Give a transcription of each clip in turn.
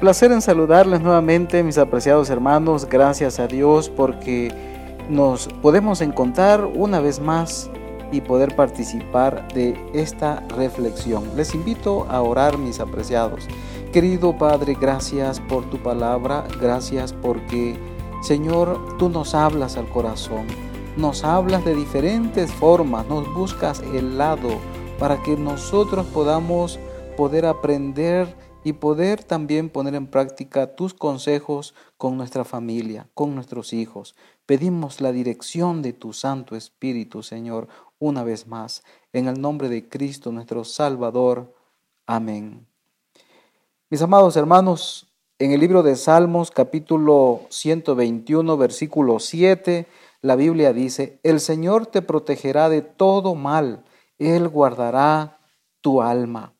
Placer en saludarles nuevamente, mis apreciados hermanos. Gracias a Dios porque nos podemos encontrar una vez más y poder participar de esta reflexión. Les invito a orar, mis apreciados. Querido Padre, gracias por tu palabra, gracias porque, Señor, tú nos hablas al corazón, nos hablas de diferentes formas, nos buscas el lado para que nosotros podamos poder aprender y poder también poner en práctica tus consejos con nuestra familia, con nuestros hijos. Pedimos la dirección de tu Santo Espíritu, Señor, una vez más, en el nombre de Cristo nuestro Salvador. Amén. Mis amados hermanos, en el libro de Salmos capítulo 121, versículo 7, la Biblia dice, el Señor te protegerá de todo mal, Él guardará tu alma.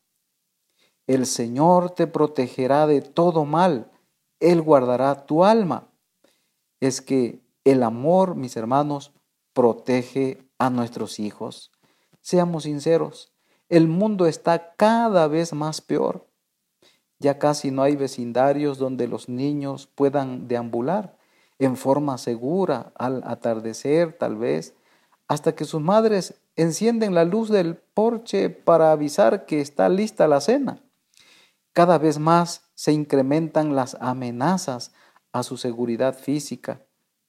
El Señor te protegerá de todo mal, Él guardará tu alma. Es que el amor, mis hermanos, protege a nuestros hijos. Seamos sinceros, el mundo está cada vez más peor. Ya casi no hay vecindarios donde los niños puedan deambular en forma segura al atardecer, tal vez, hasta que sus madres encienden la luz del porche para avisar que está lista la cena. Cada vez más se incrementan las amenazas a su seguridad física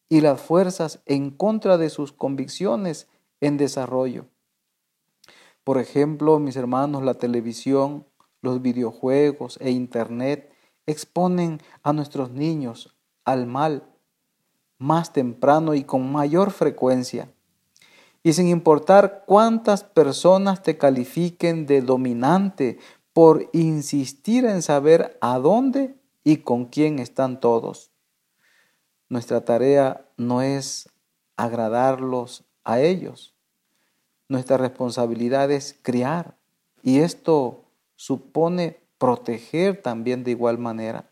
y las fuerzas en contra de sus convicciones en desarrollo. Por ejemplo, mis hermanos, la televisión, los videojuegos e Internet exponen a nuestros niños al mal más temprano y con mayor frecuencia. Y sin importar cuántas personas te califiquen de dominante por insistir en saber a dónde y con quién están todos. Nuestra tarea no es agradarlos a ellos. Nuestra responsabilidad es criar y esto supone proteger también de igual manera.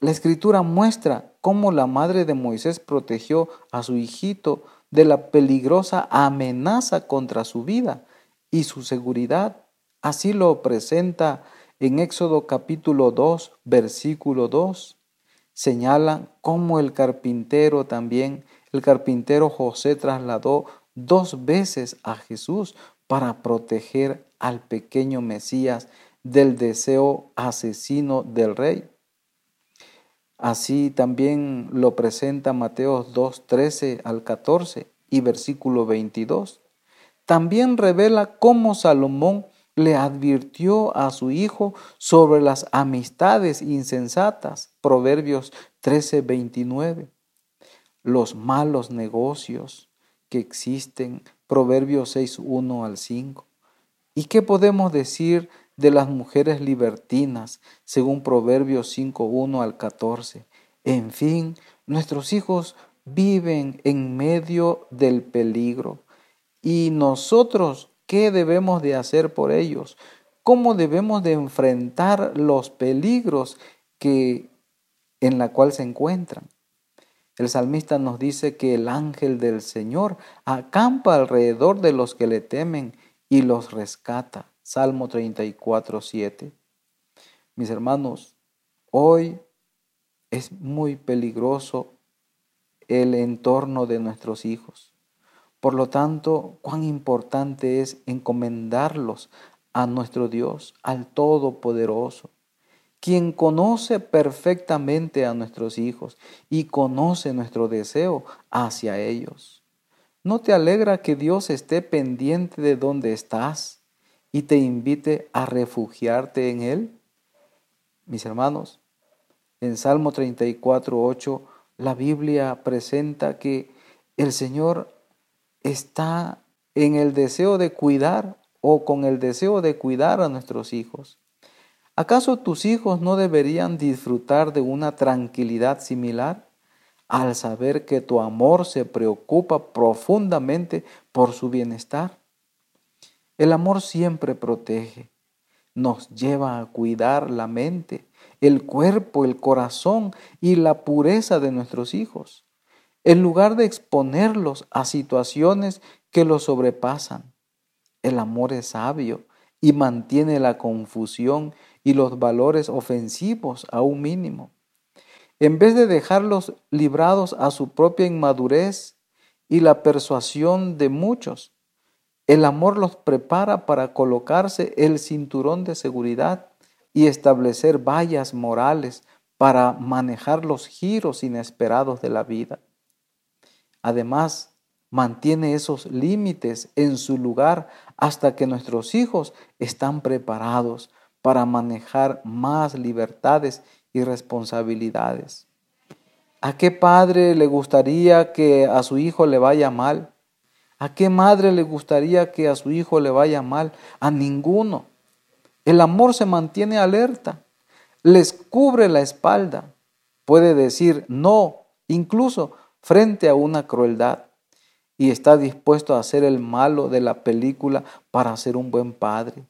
La escritura muestra cómo la madre de Moisés protegió a su hijito de la peligrosa amenaza contra su vida y su seguridad Así lo presenta en Éxodo capítulo 2, versículo 2. Señala cómo el carpintero también, el carpintero José trasladó dos veces a Jesús para proteger al pequeño Mesías del deseo asesino del rey. Así también lo presenta Mateo 2, 13 al 14 y versículo 22. También revela cómo Salomón le advirtió a su hijo sobre las amistades insensatas. Proverbios 13:29. Los malos negocios que existen. Proverbios 6:1 al 5. ¿Y qué podemos decir de las mujeres libertinas, según Proverbios 5:1 al 14? En fin, nuestros hijos viven en medio del peligro y nosotros ¿Qué debemos de hacer por ellos? ¿Cómo debemos de enfrentar los peligros que en la cual se encuentran? El salmista nos dice que el ángel del Señor acampa alrededor de los que le temen y los rescata. Salmo 34, 7. Mis hermanos, hoy es muy peligroso el entorno de nuestros hijos. Por lo tanto, cuán importante es encomendarlos a nuestro Dios, al Todopoderoso, quien conoce perfectamente a nuestros hijos y conoce nuestro deseo hacia ellos. ¿No te alegra que Dios esté pendiente de donde estás y te invite a refugiarte en Él? Mis hermanos, en Salmo 34, 8, la Biblia presenta que el Señor está en el deseo de cuidar o con el deseo de cuidar a nuestros hijos. ¿Acaso tus hijos no deberían disfrutar de una tranquilidad similar al saber que tu amor se preocupa profundamente por su bienestar? El amor siempre protege, nos lleva a cuidar la mente, el cuerpo, el corazón y la pureza de nuestros hijos en lugar de exponerlos a situaciones que los sobrepasan. El amor es sabio y mantiene la confusión y los valores ofensivos a un mínimo. En vez de dejarlos librados a su propia inmadurez y la persuasión de muchos, el amor los prepara para colocarse el cinturón de seguridad y establecer vallas morales para manejar los giros inesperados de la vida. Además, mantiene esos límites en su lugar hasta que nuestros hijos están preparados para manejar más libertades y responsabilidades. ¿A qué padre le gustaría que a su hijo le vaya mal? ¿A qué madre le gustaría que a su hijo le vaya mal? A ninguno. El amor se mantiene alerta, les cubre la espalda, puede decir no, incluso frente a una crueldad, y está dispuesto a hacer el malo de la película para ser un buen padre.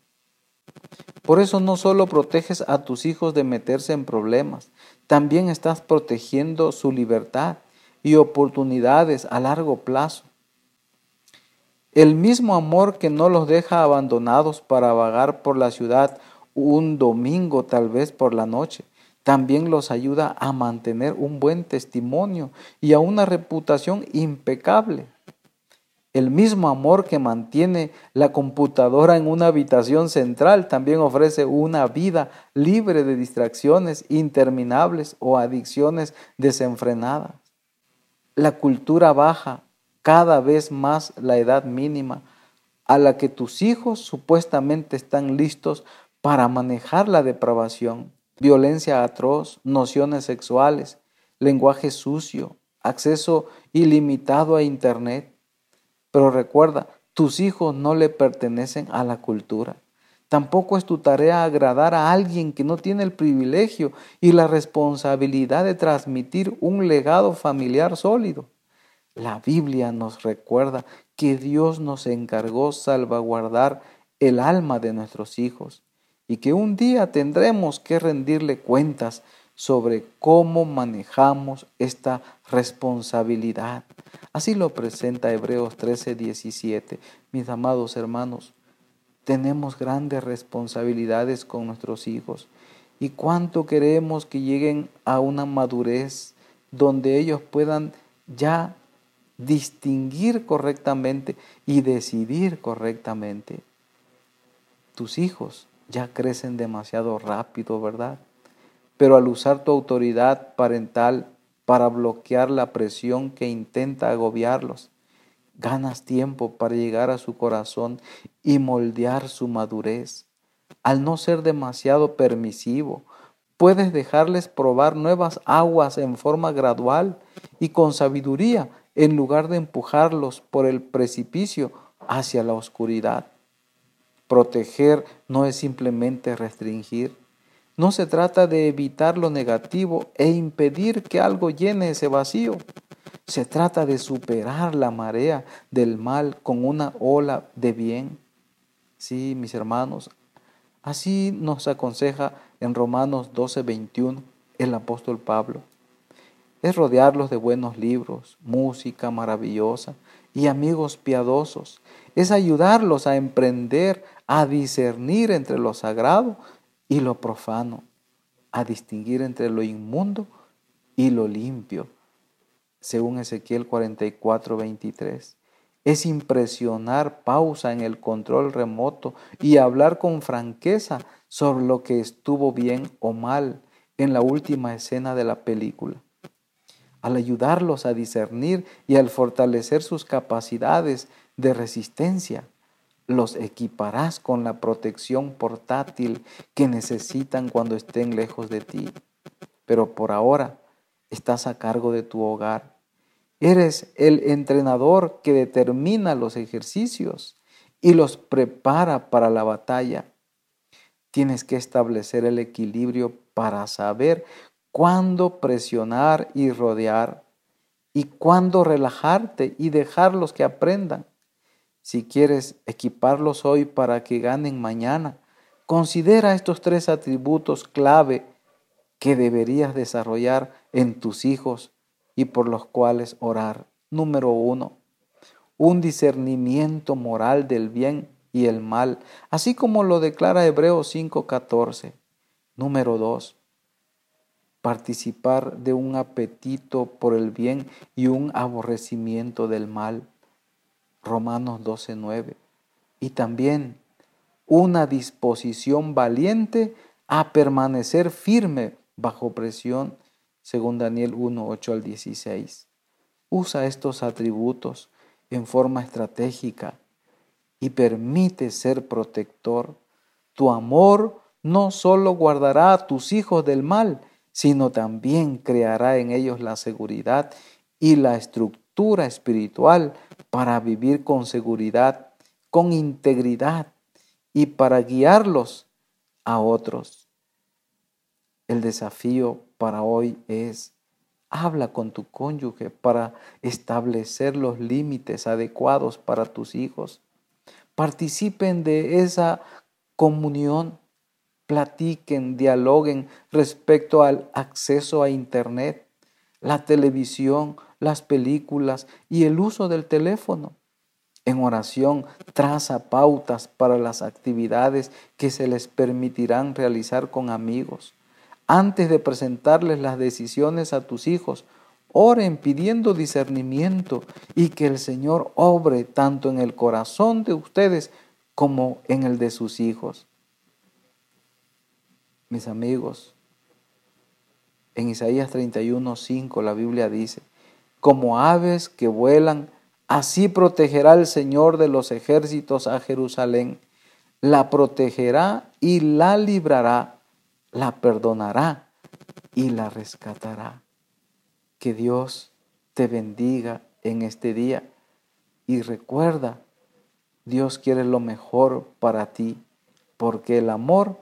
Por eso no solo proteges a tus hijos de meterse en problemas, también estás protegiendo su libertad y oportunidades a largo plazo. El mismo amor que no los deja abandonados para vagar por la ciudad un domingo tal vez por la noche, también los ayuda a mantener un buen testimonio y a una reputación impecable. El mismo amor que mantiene la computadora en una habitación central también ofrece una vida libre de distracciones interminables o adicciones desenfrenadas. La cultura baja cada vez más la edad mínima a la que tus hijos supuestamente están listos para manejar la depravación, violencia atroz, nociones sexuales, lenguaje sucio, acceso ilimitado a Internet. Pero recuerda, tus hijos no le pertenecen a la cultura. Tampoco es tu tarea agradar a alguien que no tiene el privilegio y la responsabilidad de transmitir un legado familiar sólido. La Biblia nos recuerda que Dios nos encargó salvaguardar el alma de nuestros hijos y que un día tendremos que rendirle cuentas sobre cómo manejamos esta responsabilidad. Así lo presenta Hebreos 13, 17. Mis amados hermanos, tenemos grandes responsabilidades con nuestros hijos y cuánto queremos que lleguen a una madurez donde ellos puedan ya distinguir correctamente y decidir correctamente. Tus hijos ya crecen demasiado rápido, ¿verdad? Pero al usar tu autoridad parental para bloquear la presión que intenta agobiarlos, ganas tiempo para llegar a su corazón y moldear su madurez. Al no ser demasiado permisivo, puedes dejarles probar nuevas aguas en forma gradual y con sabiduría en lugar de empujarlos por el precipicio hacia la oscuridad. Proteger no es simplemente restringir. No se trata de evitar lo negativo e impedir que algo llene ese vacío. Se trata de superar la marea del mal con una ola de bien. Sí, mis hermanos, así nos aconseja en Romanos 12:21 el apóstol Pablo es rodearlos de buenos libros, música maravillosa y amigos piadosos. Es ayudarlos a emprender, a discernir entre lo sagrado y lo profano, a distinguir entre lo inmundo y lo limpio, según Ezequiel 44, 23. Es impresionar pausa en el control remoto y hablar con franqueza sobre lo que estuvo bien o mal en la última escena de la película al ayudarlos a discernir y al fortalecer sus capacidades de resistencia, los equiparás con la protección portátil que necesitan cuando estén lejos de ti. Pero por ahora estás a cargo de tu hogar. Eres el entrenador que determina los ejercicios y los prepara para la batalla. Tienes que establecer el equilibrio para saber cuándo presionar y rodear y cuándo relajarte y dejarlos que aprendan. Si quieres equiparlos hoy para que ganen mañana, considera estos tres atributos clave que deberías desarrollar en tus hijos y por los cuales orar. Número uno, un discernimiento moral del bien y el mal, así como lo declara Hebreos 5:14 Número dos, participar de un apetito por el bien y un aborrecimiento del mal. Romanos 12:9. Y también una disposición valiente a permanecer firme bajo presión, según Daniel 1, 8 al 16. Usa estos atributos en forma estratégica y permite ser protector. Tu amor no solo guardará a tus hijos del mal, sino también creará en ellos la seguridad y la estructura espiritual para vivir con seguridad, con integridad y para guiarlos a otros. El desafío para hoy es, habla con tu cónyuge para establecer los límites adecuados para tus hijos. Participen de esa comunión, platiquen, dialoguen respecto al acceso a Internet, la televisión, las películas y el uso del teléfono. En oración, traza pautas para las actividades que se les permitirán realizar con amigos. Antes de presentarles las decisiones a tus hijos, oren pidiendo discernimiento y que el Señor obre tanto en el corazón de ustedes como en el de sus hijos. Mis amigos, en Isaías 31, 5 la Biblia dice, como aves que vuelan, Así protegerá el Señor de los ejércitos a Jerusalén. La protegerá y la librará, la perdonará y la rescatará. Que Dios te bendiga en este día y recuerda, Dios quiere lo mejor para ti, porque el amor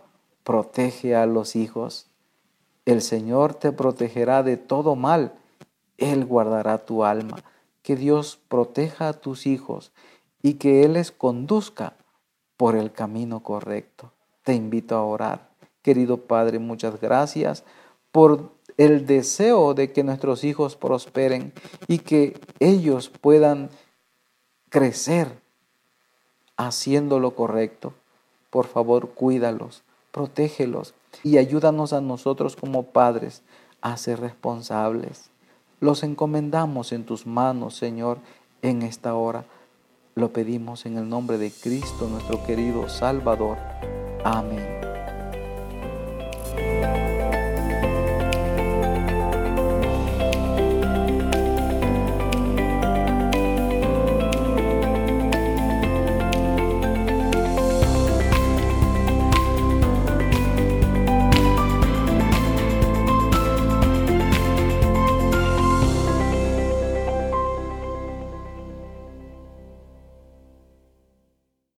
protege a los hijos. El Señor te protegerá de todo mal, Él guardará tu alma que Dios proteja a tus hijos y que Él les conduzca por el camino correcto. Te invito a orar. Querido Padre, muchas gracias por el deseo de que nuestros hijos prosperen y que ellos puedan crecer haciendo lo correcto. Por favor, cuídalos, protégelos y ayúdanos a nosotros como padres a ser responsables. Los encomendamos en tus manos, Señor, en esta hora. Lo pedimos en el nombre de Cristo, nuestro querido Salvador. Amén.